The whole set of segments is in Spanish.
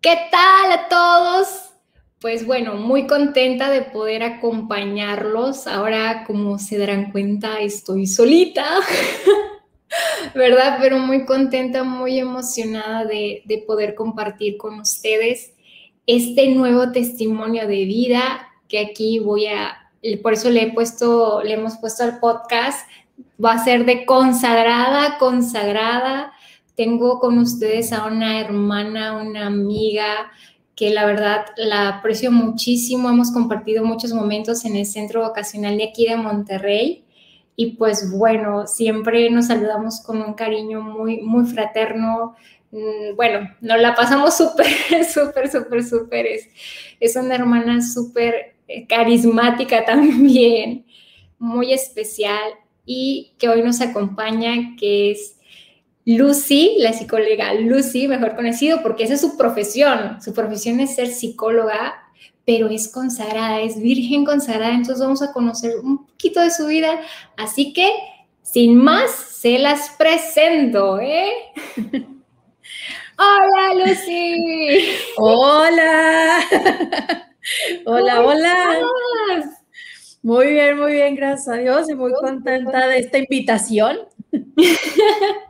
¿Qué tal a todos? Pues bueno, muy contenta de poder acompañarlos. Ahora, como se darán cuenta, estoy solita, ¿verdad? Pero muy contenta, muy emocionada de, de, poder compartir con ustedes este nuevo testimonio de vida que aquí voy a, por eso le he puesto, le hemos puesto al podcast, va a ser de consagrada, consagrada tengo con ustedes a una hermana, una amiga que la verdad la aprecio muchísimo. Hemos compartido muchos momentos en el centro vocacional de aquí de Monterrey. Y pues bueno, siempre nos saludamos con un cariño muy, muy fraterno. Mm, bueno, nos la pasamos súper, súper, súper, súper. Es, es una hermana súper carismática también, muy especial y que hoy nos acompaña, que es Lucy, la psicóloga Lucy, mejor conocido, porque esa es su profesión. Su profesión es ser psicóloga, pero es consagrada, es virgen consagrada. Entonces vamos a conocer un poquito de su vida. Así que, sin más, se las presento, ¿eh? hola, Lucy. Hola. hola, hola. Muy bien, muy bien, gracias a Dios y muy contenta de esta invitación.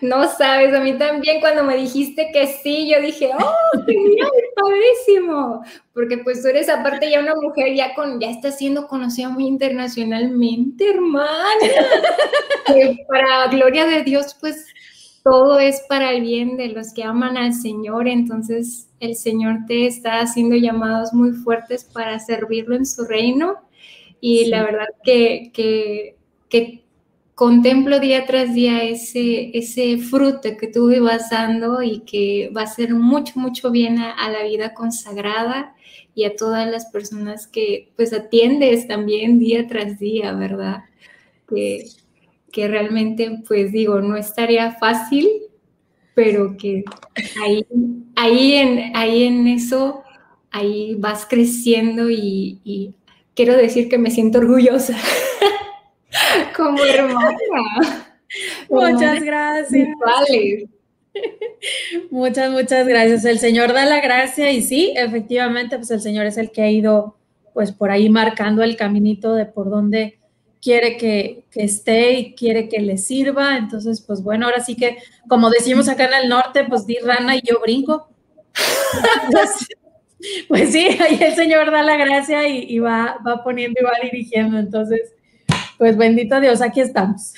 No sabes, a mí también cuando me dijiste que sí, yo dije, oh, genial, padrísimo, porque pues tú eres aparte ya una mujer ya con, ya está siendo conocida muy internacionalmente, hermana. que para gloria de Dios, pues todo es para el bien de los que aman al Señor, entonces el Señor te está haciendo llamados muy fuertes para servirlo en su reino. Y la verdad que, que, que contemplo día tras día ese, ese fruto que tú vas dando y que va a ser mucho, mucho bien a, la vida consagrada y a todas las personas que pues atiendes también día tras día, ¿verdad? Que, que realmente pues digo, no estaría fácil, pero que ahí, ahí, en, ahí en eso, ahí vas creciendo y, y quiero decir que me siento orgullosa. como hermana. Muchas gracias. Muchas, muchas gracias. El Señor da la gracia y sí, efectivamente, pues el Señor es el que ha ido pues por ahí marcando el caminito de por dónde quiere que, esté y quiere que le sirva. Entonces, pues bueno, ahora sí que, como decimos acá en el norte, pues di rana y yo brinco. pues, sí, ahí el Señor da la gracia y, y va, va poniendo y va dirigiendo. Entonces, pues bendito Dios, aquí estamos.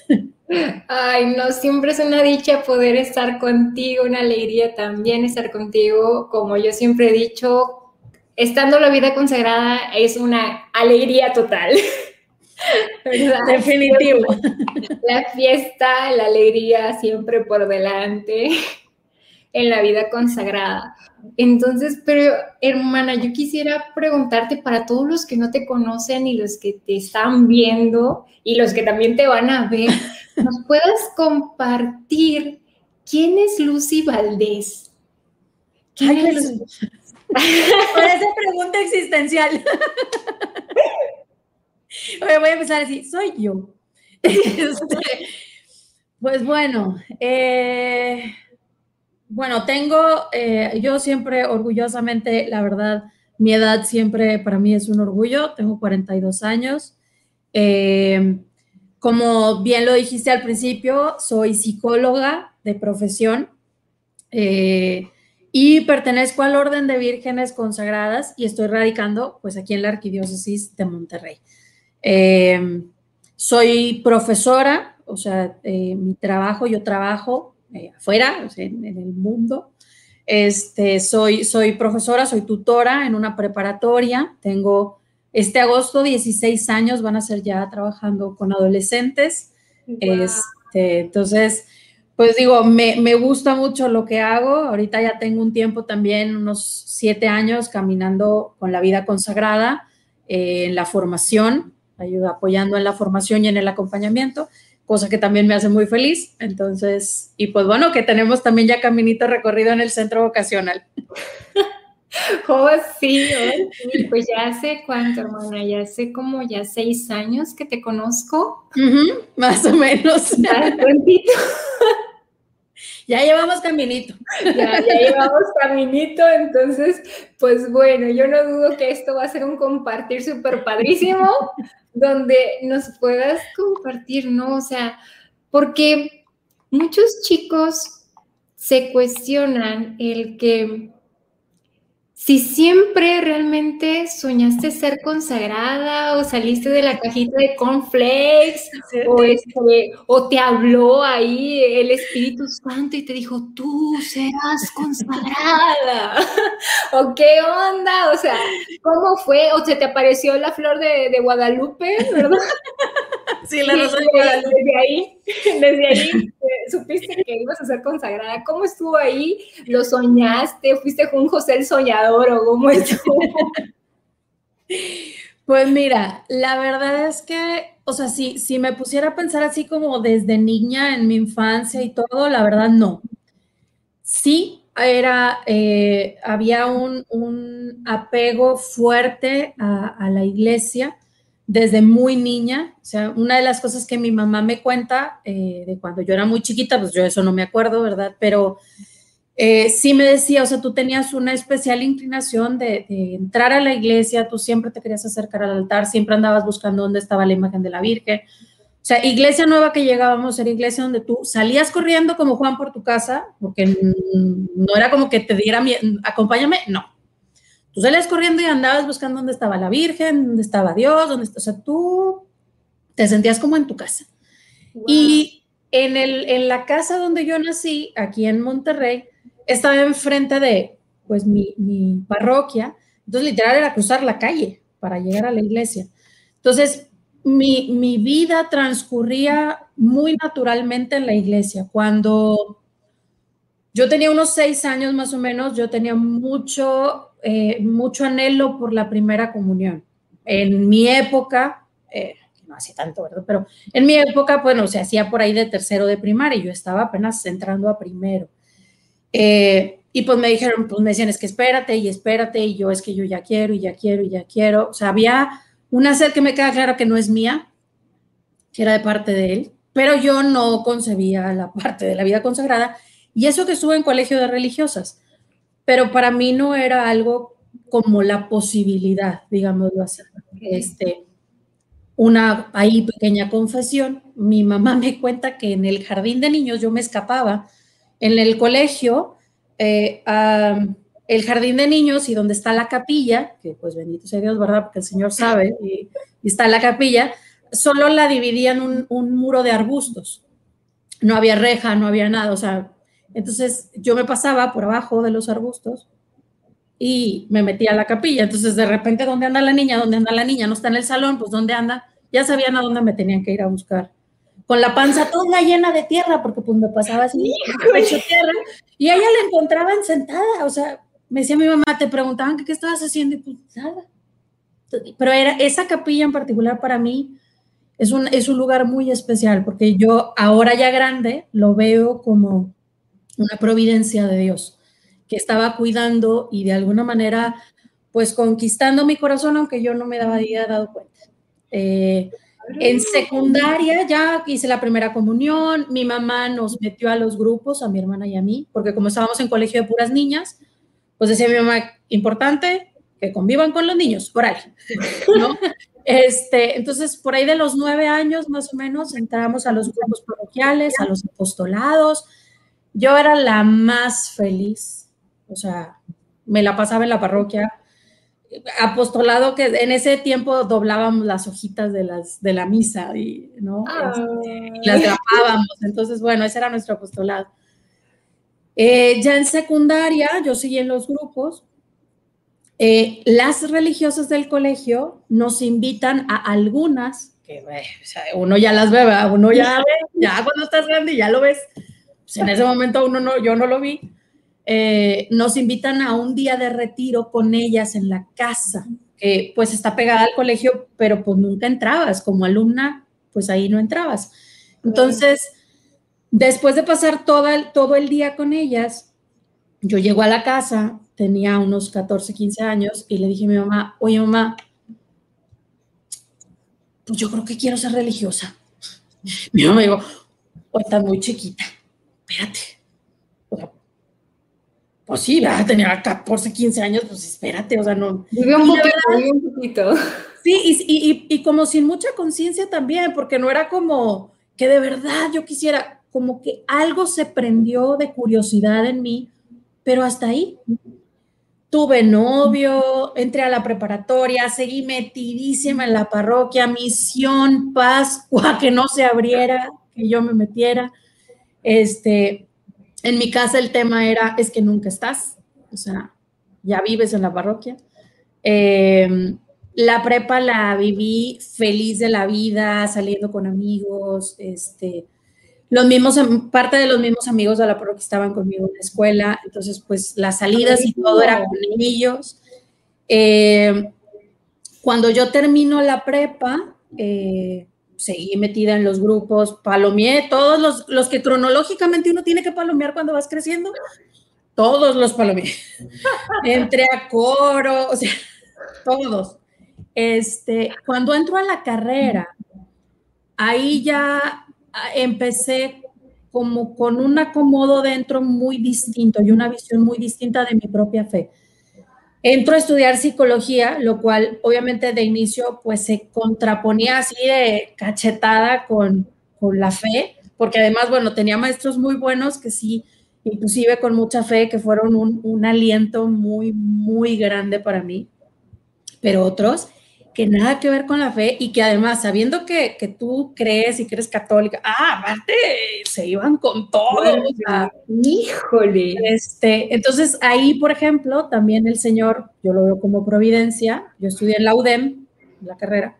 Ay, no, siempre es una dicha poder estar contigo, una alegría también estar contigo. Como yo siempre he dicho, estando la vida consagrada es una alegría total. Definitivo. La fiesta, la alegría siempre por delante en la vida consagrada. Entonces, pero hermana, yo quisiera preguntarte para todos los que no te conocen y los que te están viendo y los que también te van a ver, ¿nos puedas compartir quién es Lucy Valdés? ¿Quién es Lucy? Parece pregunta existencial. voy a empezar así, soy yo. Este, pues bueno, eh, bueno, tengo, eh, yo siempre orgullosamente, la verdad, mi edad siempre para mí es un orgullo, tengo 42 años. Eh, como bien lo dijiste al principio, soy psicóloga de profesión y pertenezco al Orden de Vírgenes Consagradas y estoy radicando pues aquí en la Arquidiócesis de Monterrey. Soy profesora, o sea, mi trabajo, yo trabajo eh, afuera, en, el mundo. Este, soy, soy profesora, soy tutora en una preparatoria. Tengo este agosto 16 años, van a ser ya trabajando con adolescentes. Este, entonces, pues digo, me, me, gusta mucho lo que hago. Ahorita ya tengo un tiempo también, unos siete años, caminando con la vida consagrada eh, en la formación, ayuda apoyando en la formación y en el acompañamiento cosa que también me hace muy feliz. Entonces, y pues bueno, que tenemos también ya caminito recorrido en el centro vocacional. Oh, sí, sí, pues ya hace cuánto, hermana, ya hace como ya seis años que te conozco. más o menos. Ya, llevamos caminito. Ya, ya llevamos caminito, entonces, pues bueno, yo no dudo que esto va a ser un compartir súper padrísimo, donde nos puedas compartir, ¿no? O sea, porque muchos chicos se cuestionan el que si siempre realmente soñaste ser consagrada o saliste de la cajita de cornflakes este, o, te habló ahí el Espíritu Santo y te dijo, tú serás consagrada. o qué onda, o sea, ¿cómo fue? O se te apareció la flor de, de Guadalupe, ¿verdad? Sí, la rosa de Guadalupe. Desde ahí, desde ahí eh, supiste que ibas a ser consagrada. ¿Cómo estuvo ahí? ¿Lo soñaste? ¿Fuiste con José el soñador o cómo estuvo? Pues mira, la verdad es que, o sea, si, si me pusiera a pensar así como desde niña en mi infancia y todo, la verdad no. Sí, era, eh, había un, apego fuerte a la iglesia desde muy niña. O sea, una de las cosas que mi mamá me cuenta eh, de cuando yo era muy chiquita, pues yo eso no me acuerdo, ¿verdad? Pero eh, sí me decía, o sea, tú tenías una especial inclinación de, entrar a la iglesia, tú siempre te querías acercar al altar, siempre andabas buscando dónde estaba la imagen de la Virgen. O sea, iglesia nueva que llegábamos era iglesia donde tú salías corriendo como Juan por tu casa, porque no era como que te diera, acompáñame, no Tú salías corriendo y andabas buscando dónde estaba la Virgen, dónde estaba Dios, dónde, o sea, tú te sentías como en tu casa. Y en, el, en la casa donde yo nací, aquí en Monterrey, estaba enfrente de, pues, mi, mi parroquia. Entonces, literal, era cruzar la calle para llegar a la iglesia. Entonces, mi, mi, vida transcurría muy naturalmente en la iglesia. Cuando yo tenía unos seis años más o menos, yo tenía mucho eh, mucho anhelo por la primera comunión. En mi época, eh, no hacía tanto, ¿verdad? Pero en mi época, bueno, se hacía por ahí de tercero de primaria yo estaba apenas entrando a primero. Eh, y pues me dijeron, pues me decían, es que espérate y espérate, y yo es que yo ya quiero y ya quiero y ya quiero. O sea, había una sed que me queda claro que no es mía, que era de parte de él, pero yo no concebía la parte de la vida consagrada. Y eso que estuve en colegio de religiosas pero para mí no era algo como la posibilidad, digámoslo así. Este, una ahí pequeña confesión, mi mamá me cuenta que en el jardín de niños yo me escapaba, en el colegio, eh, el jardín de niños y donde está la capilla, que pues bendito sea Dios, ¿verdad? Porque el Señor sabe, y, está la capilla, solo la dividían un, un muro de arbustos. No había reja, no había nada, o sea, entonces yo me pasaba por abajo de los arbustos y me metía a la capilla. Entonces de repente, ¿dónde anda la niña? ¿Dónde anda la niña? No está en el salón, pues ¿dónde anda? Ya sabían a dónde me tenían que ir a buscar. Con la panza toda llena de tierra, porque pues me pasaba así, hecho tierra, y ella la encontraban sentada, o sea, me decía mi mamá, te preguntaban qué estabas haciendo, y pues nada. Pero era esa capilla en particular para mí es un, es un lugar muy especial, porque yo ahora ya grande lo veo como una providencia de Dios que estaba cuidando y de alguna manera, pues conquistando mi corazón, aunque yo no me había dado cuenta. Eh, en secundaria ya hice la primera comunión, mi mamá nos metió a los grupos, a mi hermana y a mí, porque como estábamos en colegio de puras niñas, pues decía mi mamá, importante que convivan con los niños, ahí, ¿no? Este, entonces, por ahí de los nueve años más o menos, entramos a los grupos parroquiales, a los apostolados, yo era la más feliz, o sea, me la pasaba en la parroquia, apostolado que en ese tiempo doblábamos las hojitas de, las, de la misa y, ¿no? Este, las grabábamos, entonces, bueno, ese era nuestro apostolado. Eh, ya en secundaria, yo seguí en los grupos. Eh, las religiosas del colegio nos invitan a algunas, que uno ya las ve, uno ya ve, ya cuando estás grande ya lo ves, pues, en ese momento uno no, yo no lo vi, eh, nos invitan a un día de retiro con ellas en la casa, que pues está pegada al colegio, pero pues nunca entrabas, como alumna, pues ahí no entrabas. Entonces, después de pasar todo el, día con ellas, yo llego a la casa tenía unos 14, 15 años y le dije a mi mamá, oye mamá, pues yo creo que quiero ser religiosa. Mi mamá me dijo, o estás muy chiquita, espérate. pues sí, tenía 14, 15 años, pues espérate, o sea, no. Vive un poquito, vive un poquito. Sí, y, y, y como sin mucha conciencia también, porque no era como que de verdad yo quisiera, como que algo se prendió de curiosidad en mí, pero hasta ahí. Tuve novio, entré a la preparatoria, seguí metidísima en la parroquia, misión, Pascua, que no se abriera, que yo me metiera. Este, en mi casa el tema era, es que nunca estás, o sea, ya vives en la parroquia. Em, la prepa la viví feliz de la vida, saliendo con amigos, este, los mismos, parte de los mismos amigos de la parroquia estaban conmigo en la escuela, entonces pues las salidas y todo era con ellos. Eh, cuando yo termino la prepa, eh, seguí metida en los grupos, palomeé todos los, los que cronológicamente uno tiene que palomear cuando vas creciendo, todos los palomeé. Entré a coro, o sea, todos. Este, cuando entro a la carrera, ahí ya empecé como con un acomodo dentro muy distinto y una visión muy distinta de mi propia fe. Entro a estudiar psicología, lo cual obviamente de inicio pues se contraponía así de cachetada con, con la fe, porque además, bueno, tenía maestros muy buenos que sí, inclusive con mucha fe, que fueron un, un aliento muy, muy grande para mí, pero otros que nada que ver con la fe y que además, sabiendo que, que tú crees y que eres católica, ah, aparte, se iban con todo. híjole. Este, entonces, ahí, por ejemplo, también el Señor, yo lo veo como providencia, yo estudié en la UDEM, la carrera,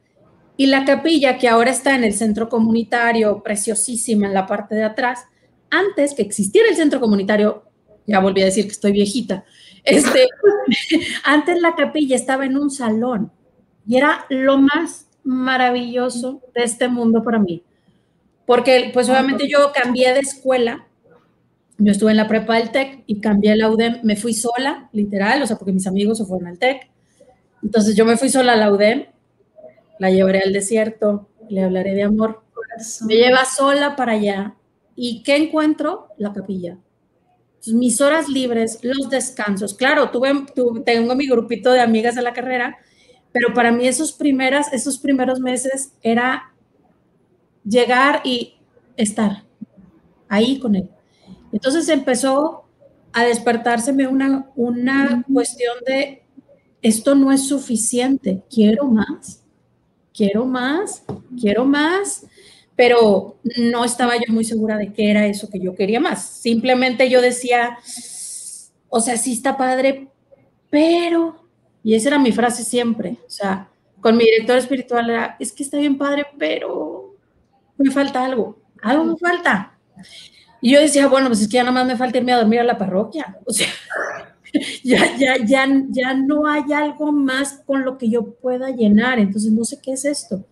y la capilla que ahora está en el centro comunitario, preciosísima en la parte de atrás, antes que existiera el centro comunitario, ya volví a decir que estoy viejita, este, antes la capilla estaba en un salón y era lo más maravilloso de este mundo para mí. Porque, pues obviamente yo cambié de escuela, yo estuve en la prepa del TEC y cambié la UDEM, me fui sola, literal, o sea, porque mis amigos se fueron al TEC. Entonces yo me fui sola a la UDEM, la llevaré al desierto, le hablaré de amor. Me lleva sola para allá. ¿Y qué encuentro? La capilla. mis horas libres, los descansos. Claro, tuve, tuve, tengo mi grupito de amigas de la carrera pero para mí esos, primeras, esos primeros meses era llegar y estar ahí con él. Entonces empezó a despertárseme una, una cuestión de, esto no es suficiente, quiero más, quiero más, quiero más, pero no estaba yo muy segura de qué era eso que yo quería más. Simplemente yo decía, o sea, sí está padre, pero y esa era mi frase siempre. O sea, con mi director espiritual era, es que está bien padre, pero me falta algo. Algo me falta. Y yo decía, bueno, pues es que ya nada más me falta irme a dormir a la parroquia. O sea, ya, ya, ya, ya no hay algo más con lo que yo pueda llenar. Entonces, no sé qué es esto.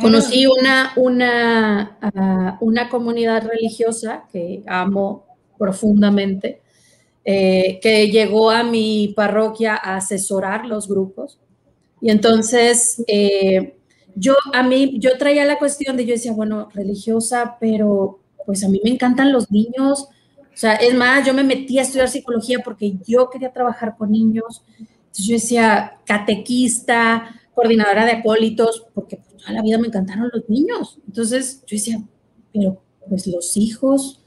Conocí una, una, ah, una comunidad religiosa que amo profundamente, eh, que llegó a mi parroquia a asesorar los grupos. Y entonces, eh, yo a mí, yo traía la cuestión de, yo decía, bueno, religiosa, pero pues a mí me encantan los niños. O sea, es más, yo me metí a estudiar psicología porque yo quería trabajar con niños. Entonces yo decía, catequista, coordinadora de acólitos, porque pues, toda la vida me encantaron los niños. Entonces yo decía, pero pues los hijos,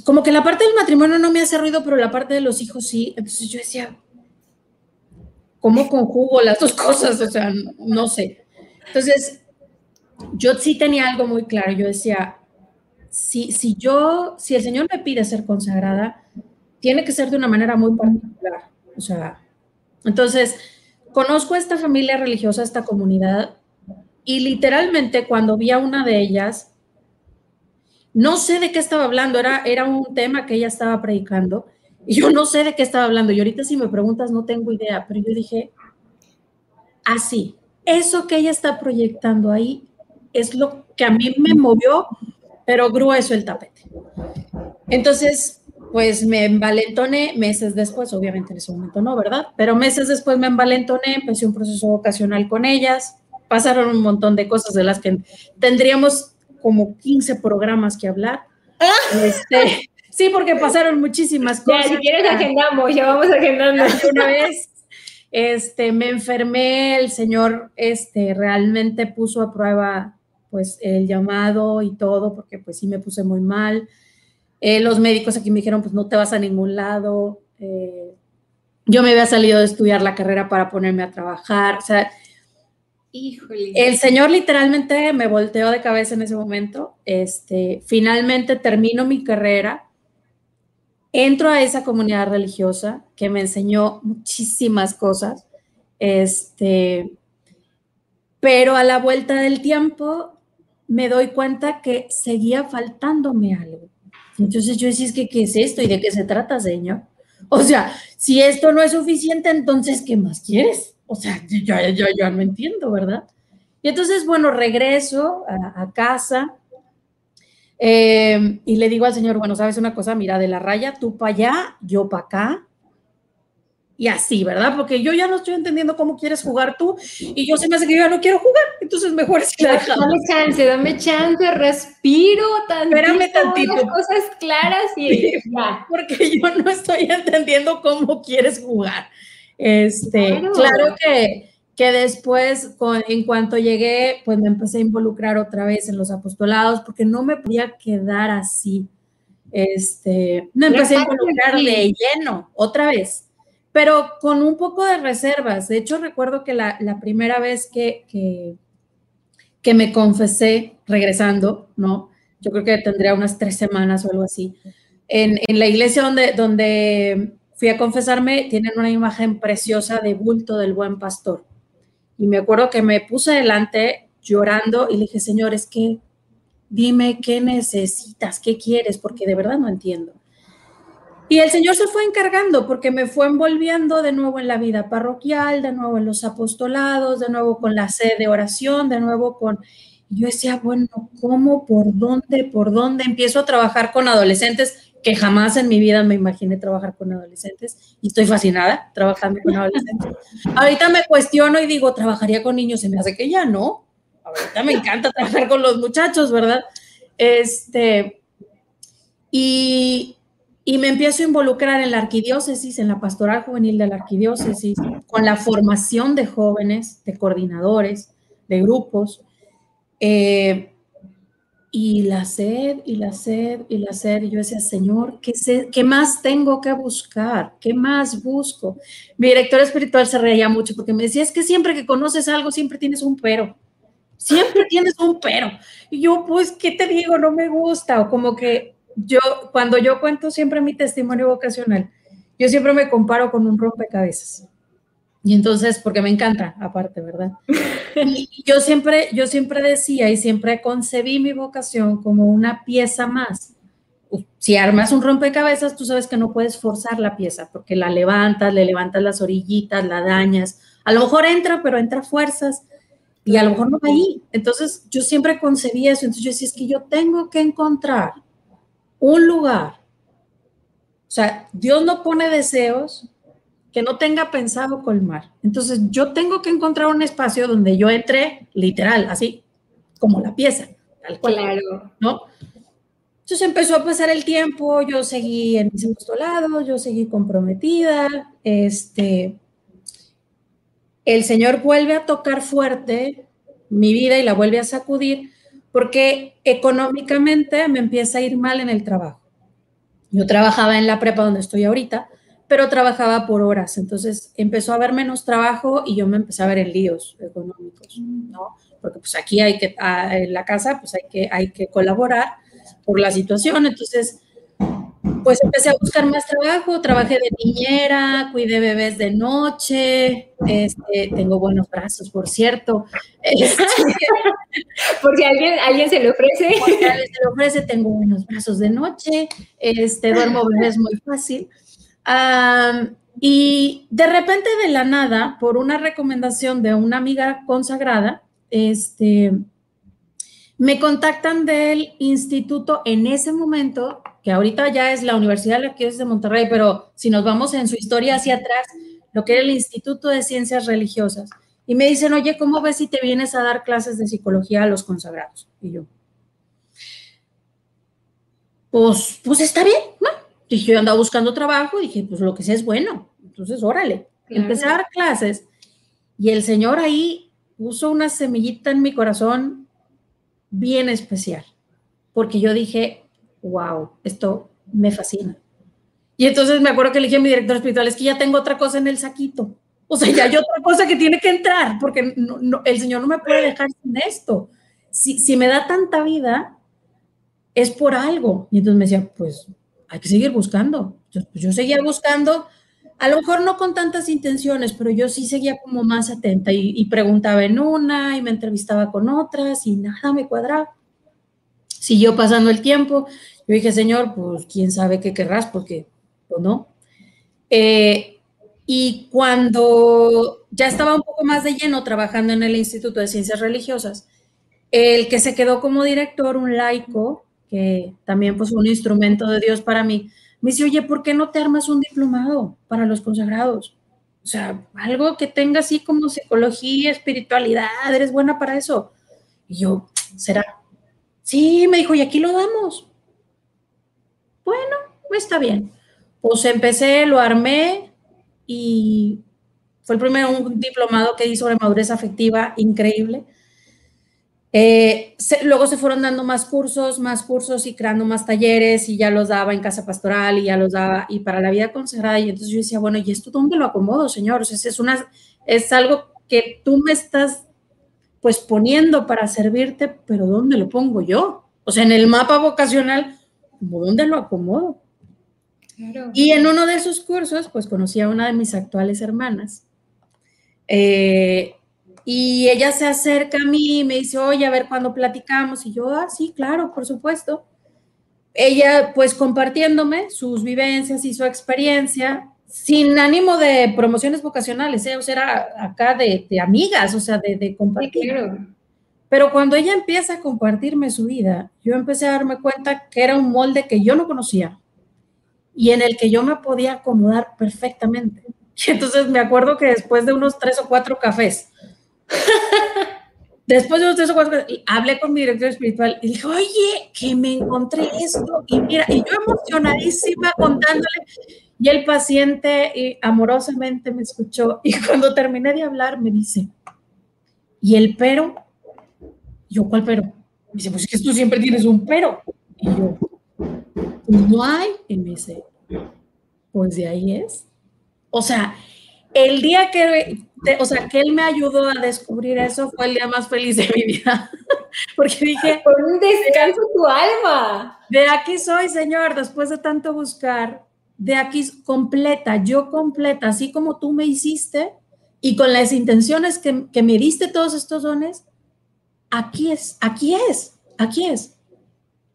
como que la parte del matrimonio no me hace ruido, pero la parte de los hijos sí. Entonces yo decía, ¿cómo conjugo las dos cosas? O sea, no sé. Entonces, yo sí tenía algo muy claro. Yo decía, si, si yo, si el Señor me pide ser consagrada, tiene que ser de una manera muy particular. O sea, entonces, conozco a esta familia religiosa, esta comunidad, y literalmente cuando vi a una de ellas, no sé de qué estaba hablando, era, era un tema que ella estaba predicando y yo no sé de qué estaba hablando. Y ahorita si me preguntas no tengo idea, pero yo dije, así, eso que ella está proyectando ahí es lo que a mí me movió, pero grueso el tapete. Entonces, pues me envalentoné meses después, obviamente en ese momento no, ¿verdad? Pero meses después me envalentoné, empecé un proceso vocacional con ellas, pasaron un montón de cosas de las que tendríamos como 15 programas que hablar. Ah. Este, sí, porque pasaron muchísimas cosas. Ya, si quieres agendamos, ya vamos agendando. Una vez este, me enfermé, el Señor este, realmente puso a prueba pues el llamado y todo, porque pues sí me puse muy mal eh, los médicos aquí me dijeron, pues no te vas a ningún lado. Eh, yo me había salido de estudiar la carrera para ponerme a trabajar. O sea, El señor literalmente me volteó de cabeza en ese momento. Este, finalmente termino mi carrera, entro a esa comunidad religiosa que me enseñó muchísimas cosas. Este, pero a la vuelta del tiempo me doy cuenta que seguía faltándome algo. Entonces yo decía, ¿qué es esto? ¿Y de qué se trata, señor? O sea, si esto no es suficiente, entonces, ¿qué más quieres? O sea, yo, yo, yo no entiendo, ¿verdad? Y entonces, bueno, regreso a, casa eh, y le digo al señor, bueno, ¿sabes una cosa? Mira, de la raya, tú para allá, yo para acá, y así, ¿verdad? Porque yo ya no estoy entendiendo cómo quieres jugar tú y yo se me hace que yo ya no quiero jugar, entonces mejor es que la Dame chance, dame chance, respiro tantito. Espérame tantito. cosas claras y Porque yo no estoy entendiendo cómo quieres jugar. Este, claro, que, que después, con, en cuanto llegué, pues me empecé a involucrar otra vez en los apostolados porque no me podía quedar así. Este, me empecé a involucrar de lleno, otra vez pero con un poco de reservas. De hecho, recuerdo que la, primera vez que, que, me confesé regresando, ¿no? Yo creo que tendría unas tres semanas o algo así. En, la iglesia donde, donde fui a confesarme, tienen una imagen preciosa de bulto del buen pastor. Y me acuerdo que me puse delante llorando y le dije, Señor, es que dime qué necesitas, qué quieres, porque de verdad no entiendo. Y el Señor se fue encargando porque me fue envolviendo de nuevo en la vida parroquial, de nuevo en los apostolados, de nuevo con la sede de oración, de nuevo con... Yo decía, bueno, ¿cómo? ¿Por dónde? ¿Por dónde? Empiezo a trabajar con adolescentes que jamás en mi vida me imaginé trabajar con adolescentes y estoy fascinada trabajando con adolescentes. Ahorita me cuestiono y digo, ¿trabajaría con niños? Se me hace que ya no. Ahorita me encanta trabajar con los muchachos, ¿verdad? Este, y, y me empiezo a involucrar en la arquidiócesis, en la pastoral juvenil de la arquidiócesis, con la formación de jóvenes, de coordinadores, de grupos. Eh, y la sed, y la sed, y la sed. Y yo decía, Señor, ¿qué, ¿qué más tengo que buscar? ¿Qué más busco? Mi director espiritual se reía mucho porque me decía, es que siempre que conoces algo, siempre tienes un pero. Siempre tienes un pero. Y yo, pues, ¿qué te digo? No me gusta. O como que yo, cuando yo cuento siempre mi testimonio vocacional, yo siempre me comparo con un rompecabezas. Y entonces, porque me encanta, aparte, ¿verdad? Y yo siempre, yo siempre decía y siempre concebí mi vocación como una pieza más. Si armas un rompecabezas, tú sabes que no puedes forzar la pieza, porque la levantas, le levantas las orillitas, la dañas. A lo mejor entra, pero entra fuerzas y a lo mejor no va ahí. Entonces, yo siempre concebí eso. Entonces, yo decía, es que yo tengo que encontrar un lugar. O sea, Dios no pone deseos que no tenga pensado colmar. Entonces, yo tengo que encontrar un espacio donde yo entre literal, así como la pieza, tal cual. Claro. ¿No? Entonces empezó a pasar el tiempo, yo seguí en mis apostolados, yo seguí comprometida, este, el Señor vuelve a tocar fuerte mi vida y la vuelve a sacudir porque económicamente me empieza a ir mal en el trabajo. Yo trabajaba en la prepa donde estoy ahorita, pero trabajaba por horas, entonces empezó a haber menos trabajo y yo me empecé a ver en líos económicos, ¿no? Porque pues aquí hay que, ah, en la casa, pues hay que, hay que colaborar por la situación, entonces pues empecé a buscar más trabajo, trabajé de niñera, cuidé bebés de noche, este, tengo buenos brazos, por cierto. Este, porque alguien, alguien se le ofrece. Porque alguien se le ofrece, tengo buenos brazos de noche, este, duermo bebés muy fácil. Y de repente de la nada, por una recomendación de una amiga consagrada, este, me contactan del instituto en ese momento que ahorita ya es la Universidad de la que es de Monterrey, pero si nos vamos en su historia hacia atrás, lo que era el Instituto de Ciencias Religiosas. Y me dicen, oye, ¿cómo ves si te vienes a dar clases de psicología a los consagrados? Y yo, pues, pues está bien, ¿no? Dije, yo andaba buscando trabajo, dije, pues lo que sea es bueno. Entonces, órale. Empecé a dar clases y el Señor ahí puso una semillita en mi corazón bien especial, porque yo dije, wow, esto me fascina. Y entonces me acuerdo que le dije a mi director espiritual, es que ya tengo otra cosa en el saquito. O sea, ya hay otra cosa que tiene que entrar, porque el Señor no me puede dejar sin esto. Si, si me da tanta vida, es por algo. Y entonces me decía, pues hay que seguir buscando. Pues, yo seguía buscando, a lo mejor no con tantas intenciones, pero yo sí seguía como más atenta y, preguntaba en una y me entrevistaba con otras y nada me cuadraba. Siguió pasando el tiempo. Yo dije, Señor, pues quién sabe qué querrás, porque, pues no. Eh, y cuando ya estaba un poco más de lleno trabajando en el Instituto de Ciencias Religiosas, el que se quedó como director, un laico, que también pues un instrumento de Dios para mí, me dice, oye, ¿por qué no te armas un diplomado para los consagrados? O sea, algo que tenga así como psicología, espiritualidad, eres buena para eso. Y yo, ¿será? Sí, me dijo, y aquí lo damos. Bueno, está bien. Pues empecé, lo armé y fue el primero un diplomado que hice sobre madurez afectiva increíble. Eh, luego se fueron dando más cursos, más cursos y creando más talleres y ya los daba en casa pastoral y ya los daba y para la vida consagrada. Y entonces yo decía, bueno, ¿y esto dónde lo acomodo, señor? O sea, es, una, es algo que tú me estás pues poniendo para servirte, pero ¿dónde lo pongo yo? O sea, en el mapa vocacional, ¿dónde lo acomodo? Y en uno de esos cursos, pues conocí a una de mis actuales hermanas. Eh, y ella se acerca a mí y me dice, oye, a ver cuándo platicamos. Y yo, ah, sí, claro, por supuesto. Ella, pues compartiéndome sus vivencias y su experiencia, sin ánimo de promociones vocacionales, ¿eh? o sea, era acá de, amigas, o sea, de, de compartir. Pero cuando ella empieza a compartirme su vida, yo empecé a darme cuenta que era un molde que yo no conocía y en el que yo me podía acomodar perfectamente. Y entonces me acuerdo que después de unos tres o cuatro cafés, Después de los tres o cuatro, hablé con mi director espiritual y dije, oye, que me encontré esto. Y mira, y yo emocionadísima contándole. Y el paciente eh, amorosamente me escuchó. Y cuando terminé de hablar, me dice, ¿y el pero? yo, ¿cuál pero? Dice, pues es que tú siempre tienes un pero. Y yo, pues no hay. Y me dice, pues de ahí es. O sea, el día que, o sea, que él me ayudó a descubrir eso fue el día más feliz de mi vida. Porque dije, por un descanso tu alma. De aquí soy, Señor, después de tanto buscar, de aquí completa, yo completa, así como tú me hiciste y con las intenciones que, que me diste todos estos dones, aquí es, aquí es, aquí es.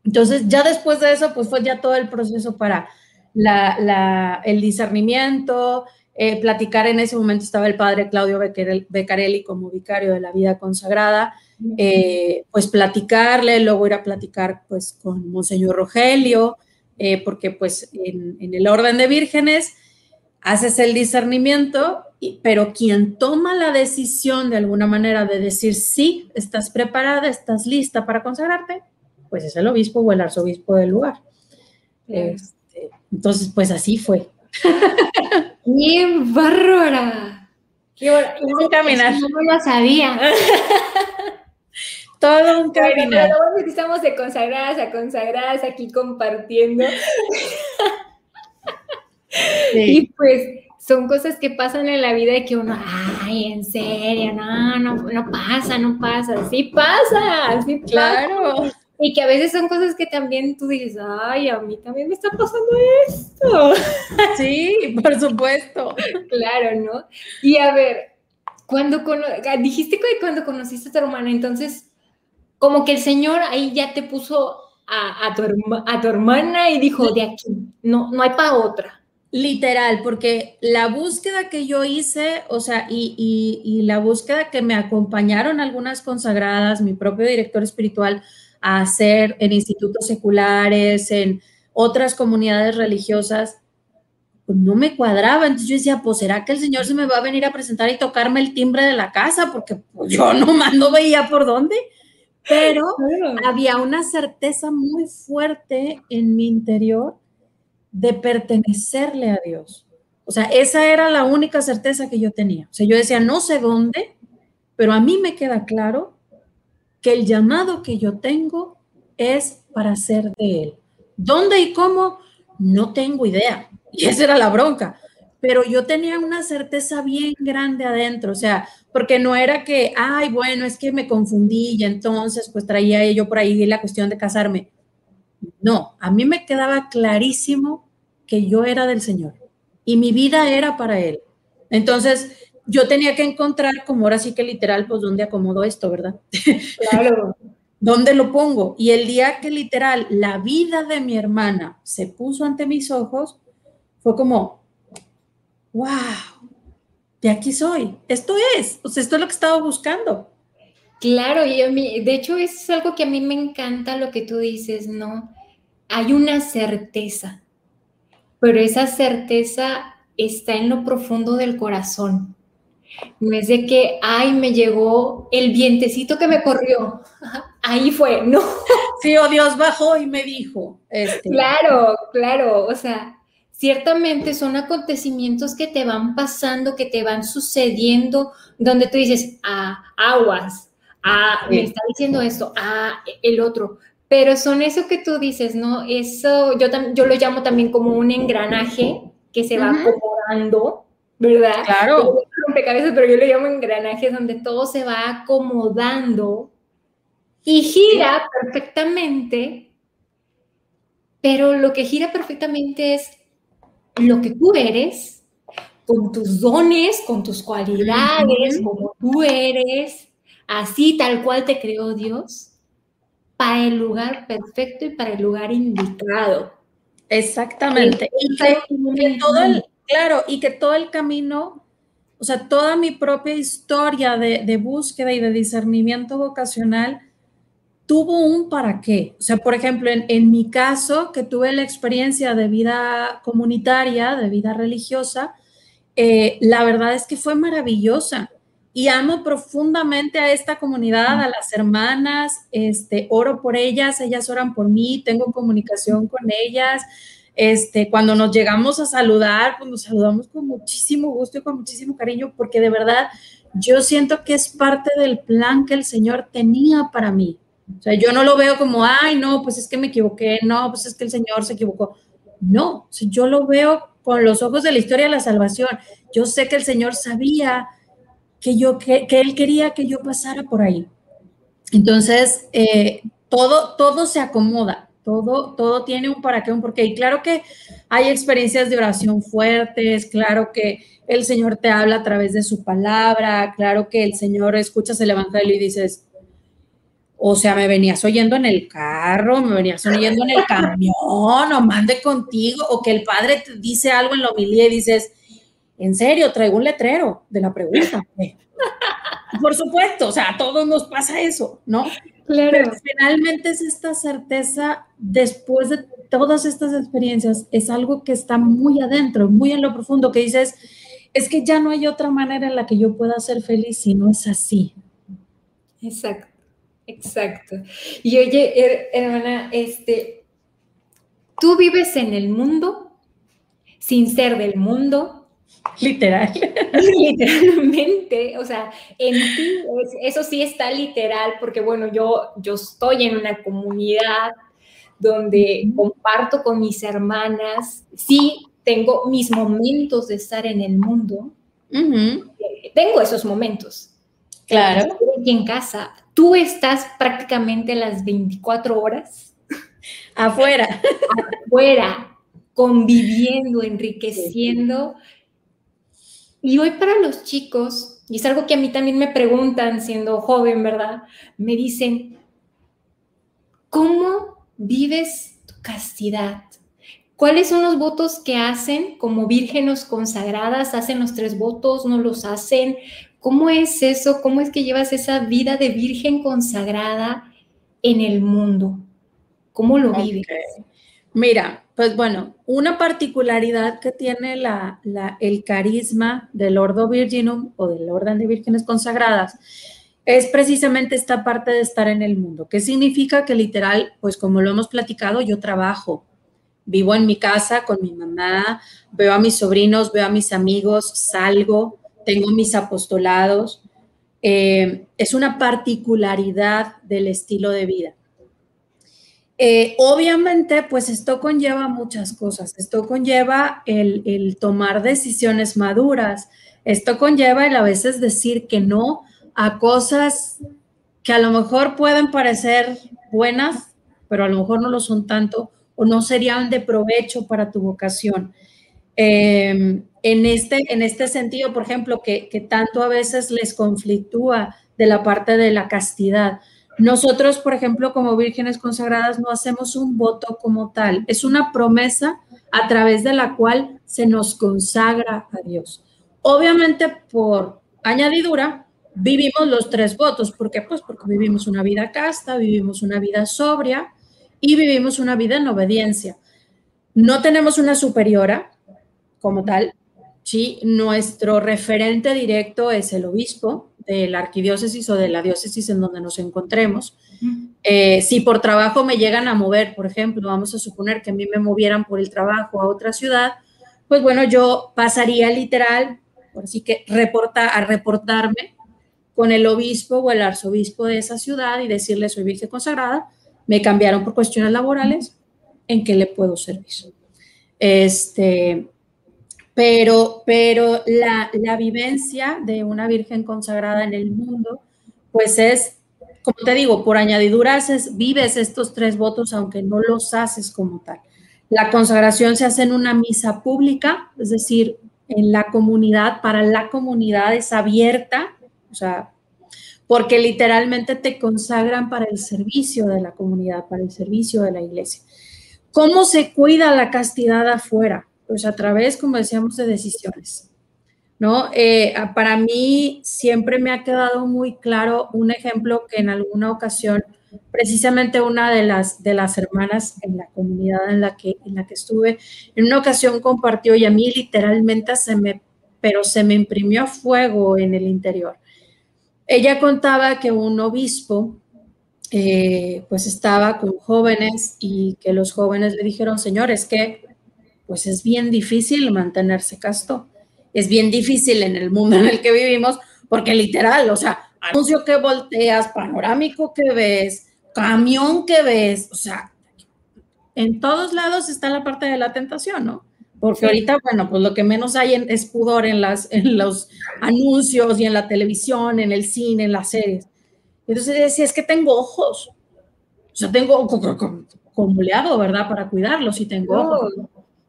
Entonces, ya después de eso, pues fue ya todo el proceso para la, la, el discernimiento, eh, platicar en ese momento estaba el padre Claudio Beccarelli como vicario de la vida consagrada, eh, pues platicarle, luego ir a platicar pues con Monseñor Rogelio, eh, porque pues en, el orden de vírgenes haces el discernimiento, pero quien toma la decisión de alguna manera de decir sí, estás preparada, estás lista para consagrarte, pues es el obispo o el arzobispo del lugar. Este, entonces, pues así fue. ¡Qué bárbara! ¡Qué bárbara! No lo sabía. Todo un caminar. Estamos de consagradas a consagradas aquí compartiendo. Y pues son cosas que pasan en la vida y que uno, ay, en serio, no, no, no pasa, no pasa. Sí pasa, sí Claro. Y que a veces son cosas que también tú dices, ay, a mí también me está pasando esto. Sí, por supuesto. claro, ¿no? Y a ver, cuando ah, dijiste que cuando conociste a tu hermana, entonces, como que el Señor ahí ya te puso a, tu, a tu hermana y dijo, de aquí, no, no hay para otra. Literal, porque la búsqueda que yo hice, o sea, y, y, y la búsqueda que me acompañaron algunas consagradas, mi propio director espiritual, a hacer en institutos seculares, en otras comunidades religiosas, pues no me cuadraba. Entonces yo decía, pues será que el Señor se me va a venir a presentar y tocarme el timbre de la casa, porque pues, yo nomás no veía por dónde. Pero había una certeza muy fuerte en mi interior de pertenecerle a Dios. O sea, esa era la única certeza que yo tenía. O sea, yo decía, no sé dónde, pero a mí me queda claro que el llamado que yo tengo es para ser de Él. ¿Dónde y cómo? No tengo idea. Y esa era la bronca. Pero yo tenía una certeza bien grande adentro, o sea, porque no era que, ay, bueno, es que me confundí y entonces pues traía yo por ahí la cuestión de casarme. No, a mí me quedaba clarísimo que yo era del Señor y mi vida era para Él. Entonces, yo tenía que encontrar, como ahora sí que literal, pues dónde acomodo esto, ¿verdad? Claro. ¿Dónde lo pongo? Y el día que literal la vida de mi hermana se puso ante mis ojos, fue como, wow, de aquí soy, esto es, o sea, esto es lo que estaba buscando. Claro, y a mí, de hecho es algo que a mí me encanta lo que tú dices, ¿no? Hay una certeza, pero esa certeza está en lo profundo del corazón. No es de que, ay, me llegó el vientecito que me corrió. Ahí fue, no. Sí, o Dios bajó y me dijo. Este. Claro, claro. O sea, ciertamente son acontecimientos que te van pasando, que te van sucediendo, donde tú dices, ah, aguas, ah, me está diciendo esto, ah, el otro. Pero son eso que tú dices, ¿no? Eso yo, yo lo llamo también como un engranaje que se va acomodando ¿verdad? Claro. Pero yo le llamo engranajes donde todo se va acomodando y gira perfectamente, pero lo que gira perfectamente es lo que tú eres, con tus dones, con tus cualidades, como tú eres, así tal cual te creó Dios, para el lugar perfecto y para el lugar indicado. Exactamente. Y todo el, Claro, y que todo el camino, o sea, toda mi propia historia de, búsqueda y de discernimiento vocacional tuvo un para qué. O sea, por ejemplo, en, mi caso, que tuve la experiencia de vida comunitaria, de vida religiosa, eh, la verdad es que fue maravillosa y amo profundamente a esta comunidad, a las hermanas, este, oro por ellas, ellas oran por mí, tengo comunicación con ellas, este, cuando nos llegamos a saludar, pues nos saludamos con muchísimo gusto y con muchísimo cariño, porque de verdad yo siento que es parte del plan que el Señor tenía para mí. O sea, yo no lo veo como, ay, no, pues es que me equivoqué, no, pues es que el Señor se equivocó. No, yo lo veo con los ojos de la historia de la salvación. Yo sé que el Señor sabía que yo, que, Él quería que yo pasara por ahí. Entonces, eh, todo, todo se acomoda. Todo, todo tiene un para qué, un porqué. Y claro que hay experiencias de oración fuertes, claro que el Señor te habla a través de su palabra, claro que el Señor escuchas el Evangelio y dices, o sea, me venías oyendo en el carro, me venías oyendo en el camión, o mande contigo, o que el Padre te dice algo en la homilía y dices, en serio, traigo un letrero de la pregunta. Por supuesto, o sea, a todos nos pasa eso, ¿no? Pero finalmente es esta certeza, después de todas estas experiencias, es algo que está muy adentro, muy en lo profundo, que dices, es que ya no hay otra manera en la que yo pueda ser feliz si no es así. Exacto, exacto. Y oye, hermana, este, tú vives en el mundo sin ser del mundo, Literal. Literalmente, o sea, en ti, eso sí está literal, porque bueno, yo, yo estoy en una comunidad donde comparto con mis hermanas, sí tengo mis momentos de estar en el mundo, tengo esos momentos. Claro. Aquí en casa, tú estás prácticamente las 24 horas. Afuera. Afuera, conviviendo, enriqueciendo. Y hoy para los chicos, y es algo que a mí también me preguntan siendo joven, ¿verdad? Me dicen, ¿cómo vives tu castidad? ¿Cuáles son los votos que hacen como vírgenes consagradas? ¿Hacen los tres votos? ¿No los hacen? ¿Cómo es eso? ¿Cómo es que llevas esa vida de virgen consagrada en el mundo? ¿Cómo lo vives? Mira, pues bueno, una particularidad que tiene el carisma del Ordo Virginum o del Orden de Vírgenes Consagradas es precisamente esta parte de estar en el mundo, que significa que literal, pues como lo hemos platicado, yo trabajo, vivo en mi casa con mi mamá, veo a mis sobrinos, veo a mis amigos, salgo, tengo mis apostolados. Eh, es una particularidad del estilo de vida. Eh, obviamente, pues esto conlleva muchas cosas. Esto conlleva el, tomar decisiones maduras. Esto conlleva el a veces decir que no a cosas que a lo mejor pueden parecer buenas, pero a lo mejor no lo son tanto o no serían de provecho para tu vocación. Em, en, este, en este sentido, por ejemplo, que, que tanto a veces les conflictúa de la parte de la castidad nosotros, por ejemplo, como vírgenes consagradas, no hacemos un voto como tal. Es una promesa a través de la cual se nos consagra a Dios. Obviamente, por añadidura, vivimos los tres votos. ¿Por qué? Pues porque vivimos una vida casta, vivimos una vida sobria y vivimos una vida en obediencia. No tenemos una superiora como tal, ¿sí? Nuestro referente directo es el obispo, de la arquidiócesis o de la diócesis en donde nos encontremos. Eh, si por trabajo me llegan a mover, por ejemplo, vamos a suponer que a mí me movieran por el trabajo a otra ciudad, pues bueno, yo pasaría literal, así que reporta, a reportarme con el obispo o el arzobispo de esa ciudad y decirle soy virgen consagrada, me cambiaron por cuestiones laborales, ¿en qué le puedo servir? Este, pero, pero la, vivencia de una virgen consagrada en el mundo, pues es, como te digo, por añadidura vives estos tres votos aunque no los haces como tal. La consagración se hace en una misa pública, es decir, en la comunidad, para la comunidad es abierta, o sea, porque literalmente te consagran para el servicio de la comunidad, para el servicio de la iglesia. ¿Cómo se cuida la castidad afuera? Pues a través, como decíamos, de decisiones. ¿no? Eh, para mí siempre me ha quedado muy claro un ejemplo que en alguna ocasión, precisamente una de las, de las hermanas en la comunidad en la, que, en la que estuve, en una ocasión compartió y a mí literalmente se me, pero se me imprimió fuego en el interior. Ella contaba que un obispo eh, pues estaba con jóvenes y que los jóvenes le dijeron, señores, que pues es bien difícil mantenerse casto. Es bien difícil en el mundo en el que vivimos, porque literal, o sea, anuncio que volteas, panorámico que ves, camión que ves, o sea, en todos lados está la parte de la tentación, ¿no? Porque ahorita, bueno, pues lo que menos hay es pudor en, las, en los anuncios y en la televisión, en el cine, en las series. Entonces decía, es que tengo ojos. O sea, tengo acumulado, ¿verdad? Para cuidarlos y tengo ojos.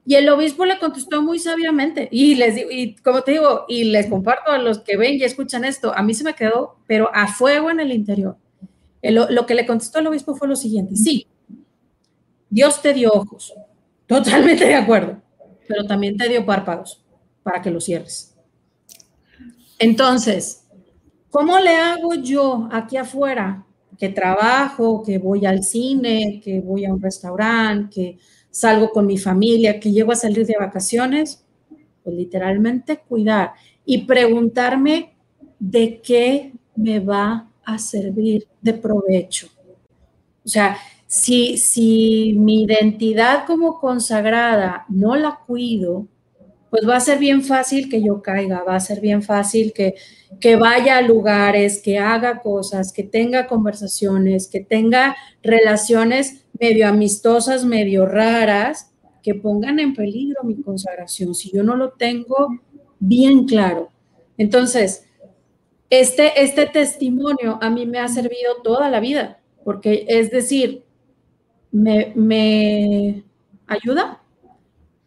Y el obispo le contestó muy sabiamente. Y les digo, y como te digo, y les comparto a los que ven y escuchan esto, a mí se me quedó, pero a fuego en el interior. lo que le contestó el obispo fue lo siguiente: sí, Dios te dio ojos, totalmente de acuerdo, pero también te dio párpados para que los cierres. Entonces, ¿cómo le hago yo aquí afuera que trabajo, que voy al cine, que voy a un restaurante, que salgo con mi familia, que llego a salir de vacaciones, pues literalmente cuidar y preguntarme de qué me va a servir de provecho. O sea, si, si mi identidad como consagrada no la cuido, pues va a ser bien fácil que yo caiga, va a ser bien fácil que, que vaya a lugares, que haga cosas, que tenga conversaciones, que tenga relaciones medio amistosas, medio raras, que pongan en peligro mi consagración, si yo no lo tengo bien claro. Entonces, este, este testimonio a mí me ha servido toda la vida, porque es decir, ¿me, me ayuda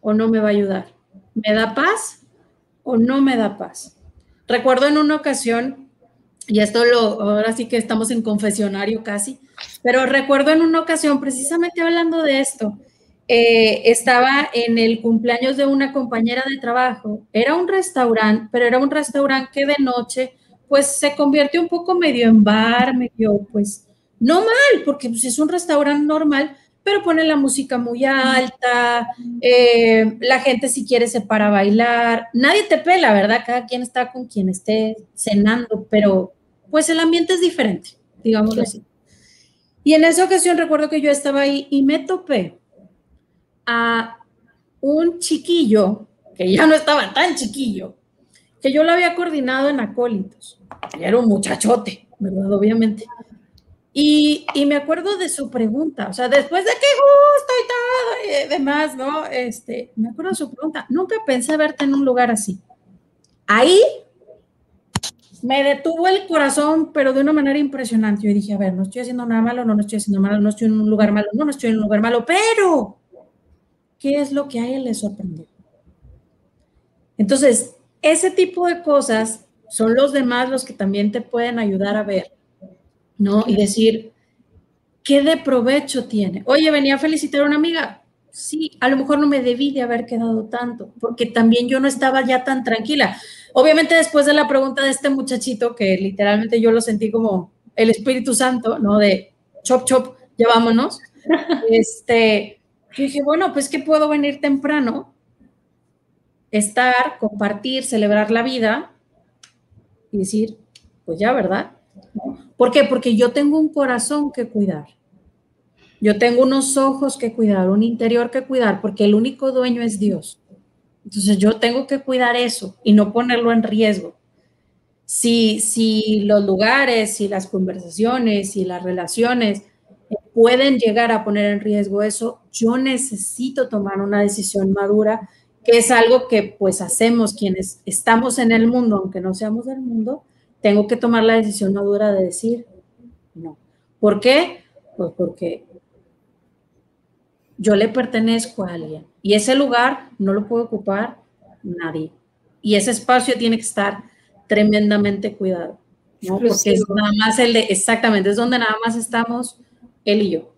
o no me va a ayudar? ¿Me da paz o no me da paz? Recuerdo en una ocasión, y esto lo, ahora sí que estamos en confesionario casi, pero recuerdo en una ocasión, precisamente hablando de esto, eh, estaba en el cumpleaños de una compañera de trabajo. Era un restaurante, pero era un restaurante que de noche, pues se convirtió un poco medio en bar, medio, pues, no mal, porque pues, es un restaurante normal, pero ponen la música muy alta, eh, la gente si quiere se para a bailar, nadie te pela, ¿verdad? Cada quien está con quien esté cenando, pero pues el ambiente es diferente, digamos así. Y en esa ocasión recuerdo que yo estaba ahí y me topé a un chiquillo, que ya no estaba tan chiquillo, que yo lo había coordinado en acólitos. Era un muchachote, ¿verdad? Obviamente. Y, me acuerdo de su pregunta, o sea, después de que justo y todo y demás, ¿no? Este, me acuerdo de su pregunta, nunca pensé verte en un lugar así. Ahí me detuvo el corazón, pero de una manera impresionante. Yo dije, a ver, no estoy haciendo nada malo, no, no estoy haciendo malo, no estoy en un lugar malo, no, no estoy en un lugar malo, pero ¿qué es lo que a él le sorprendió? Entonces, ese tipo de cosas son los demás los que también te pueden ayudar a ver ¿no? Y decir, ¿qué de provecho tiene? Oye, venía a felicitar a una amiga. Sí, a lo mejor no me debí de haber quedado tanto, porque también yo no estaba ya tan tranquila. Obviamente después de la pregunta de este muchachito, que literalmente yo lo sentí como el Espíritu Santo, ¿no? De chop, chop, ya vámonos. este, yo dije, bueno, pues que puedo venir temprano, estar, compartir, celebrar la vida y decir, pues ya, ¿verdad? ¿Por qué? Porque yo tengo un corazón que cuidar. Yo tengo unos ojos que cuidar, un interior que cuidar, porque el único dueño es Dios. Entonces yo tengo que cuidar eso y no ponerlo en riesgo. Si, si los lugares, si las conversaciones, si las relaciones pueden llegar a poner en riesgo eso, yo necesito tomar una decisión madura, que es algo que pues hacemos quienes estamos en el mundo, aunque no seamos del mundo, tengo que tomar la decisión madura de decir no. ¿Por qué? Pues porque yo le pertenezco a alguien y ese lugar no lo puede ocupar nadie. Y ese espacio tiene que estar tremendamente cuidado, ¿no? Porque es nada más el de, exactamente, es donde nada más estamos él y yo.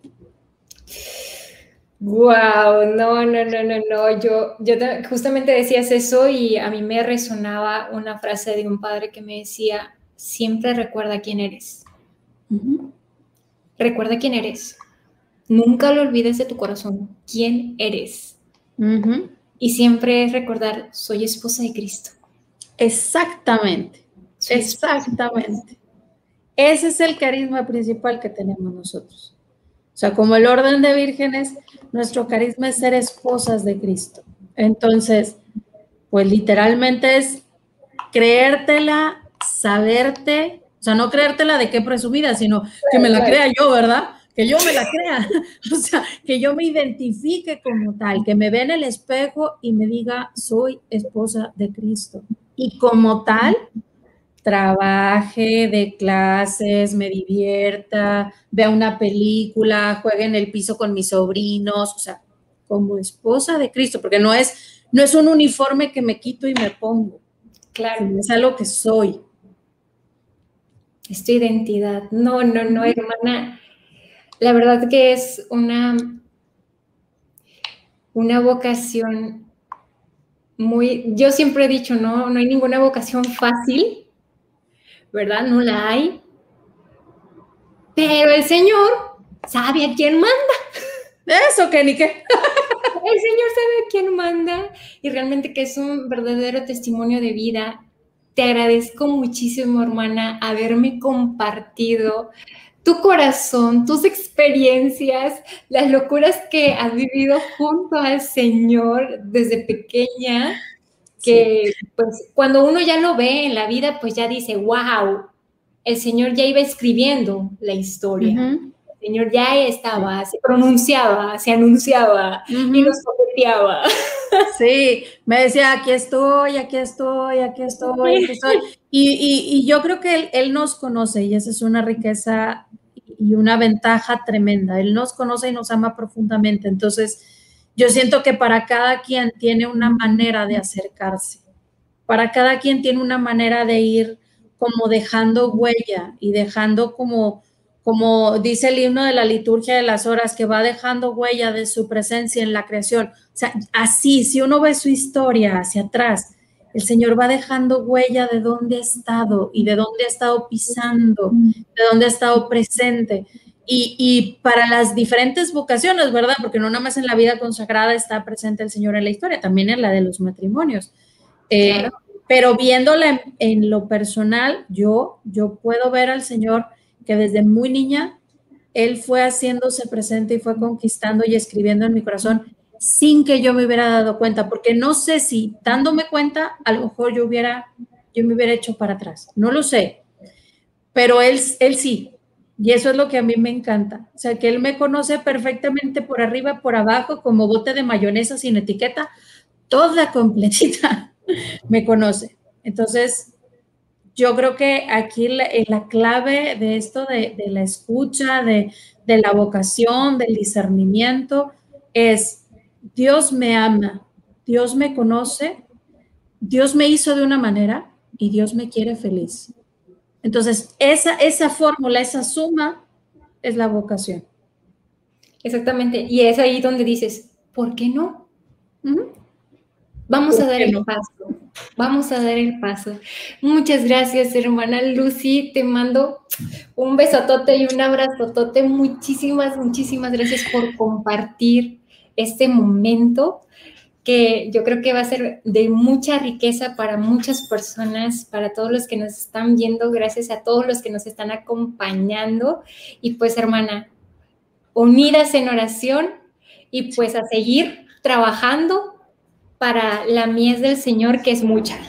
Wow, no, no, no, no, no. Yo, yo justamente decías eso y a mí me resonaba una frase de un padre que me decía, siempre recuerda quién eres. Recuerda quién eres. Nunca lo olvides de tu corazón, quién eres. Y siempre recordar, soy esposa de Cristo. Exactamente, exactamente. Ese es el carisma principal que tenemos nosotros. O sea, como el orden de vírgenes, nuestro carisma es ser esposas de Cristo. Entonces, pues literalmente es creértela saberte, o sea, no creértela de qué presumida, sino que me la crea yo, ¿verdad? Que yo me la crea, o sea, que yo me identifique como tal, que me vea en el espejo y me diga, soy esposa de Cristo. Y como tal, trabaje, de clases, me divierta, vea una película, juegue en el piso con mis sobrinos, o sea, como esposa de Cristo, porque no es, no es un uniforme que me quito y me pongo. Claro. Es algo que soy es tu identidad. No, no, no, hermana. La verdad que es una, una vocación muy, yo siempre he dicho, no, no hay ninguna vocación fácil, ¿verdad? No la hay. Pero el Señor sabe a quién manda. Eso, que ni qué. El Señor sabe a quién manda y realmente que es un verdadero testimonio de vida te agradezco muchísimo, hermana, haberme compartido tu corazón, tus experiencias, las locuras que has vivido junto al Señor desde pequeña, que pues cuando uno ya lo ve en la vida, pues ya dice, wow, el Señor ya iba escribiendo la historia. El Señor ya estaba, se pronunciaba, se anunciaba y nos coqueteaba. Sí, me decía, aquí estoy, aquí estoy, aquí estoy, aquí estoy. Y, yo creo que él, nos conoce y esa es una riqueza y una ventaja tremenda. Él nos conoce y nos ama profundamente. Entonces, yo siento que para cada quien tiene una manera de acercarse. Para cada quien tiene una manera de ir como dejando huella y dejando como como dice el himno de la liturgia de las horas, que va dejando huella de su presencia en la creación. O sea, así, si uno ve su historia hacia atrás, el Señor va dejando huella de dónde ha estado y de dónde ha estado pisando, de dónde ha estado presente. Y, para las diferentes vocaciones, ¿verdad? Porque no nada más en la vida consagrada está presente el Señor en la historia, también en la de los matrimonios. Eh, pero viéndola en, lo personal, yo, yo puedo ver al Señor que desde muy niña, Él fue haciéndose presente y fue conquistando y escribiendo en mi corazón sin que yo me hubiera dado cuenta, porque no sé si dándome cuenta, a lo mejor yo hubiera, yo me hubiera hecho para atrás, no lo sé, pero él, él sí, y eso es lo que a mí me encanta, o sea, que él me conoce perfectamente por arriba, por abajo, como bote de mayonesa sin etiqueta, toda completita me conoce. Entonces, yo creo que aquí la, la clave de esto, de, la escucha, de la vocación, del discernimiento, es Dios me ama, Dios me conoce, Dios me hizo de una manera y Dios me quiere feliz. Entonces, esa, esa fórmula, esa suma es la vocación. Exactamente. Y es ahí donde dices, ¿por qué no? Vamos a dar el paso. Vamos a dar el paso. Muchas gracias, hermana Lucy. Te mando un besotote y un abrazotote. Muchísimas, muchísimas gracias por compartir este momento que yo creo que va a ser de mucha riqueza para muchas personas, para todos los que nos están viendo, gracias a todos los que nos están acompañando. Y pues hermana, unidas en oración y pues a seguir trabajando para la mies del Señor, que es mucha.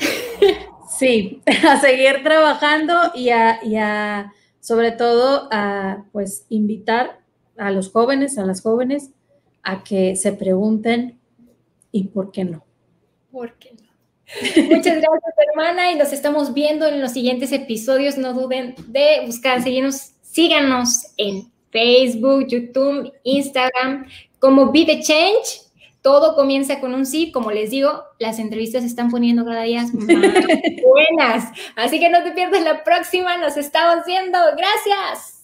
Sí, a seguir trabajando y a, y a sobre todo, a pues invitar a los jóvenes, a las jóvenes, a que se pregunten y por qué no. ¿Por qué no? Muchas gracias, hermana, y nos estamos viendo en los siguientes episodios. No duden de buscar, seguirnos, síganos en Facebook, YouTube, Instagram, como Be the Change. Todo comienza con un sí, como les digo, las entrevistas se están poniendo cada día más buenas. Así que no te pierdas la próxima, nos estamos viendo. Gracias.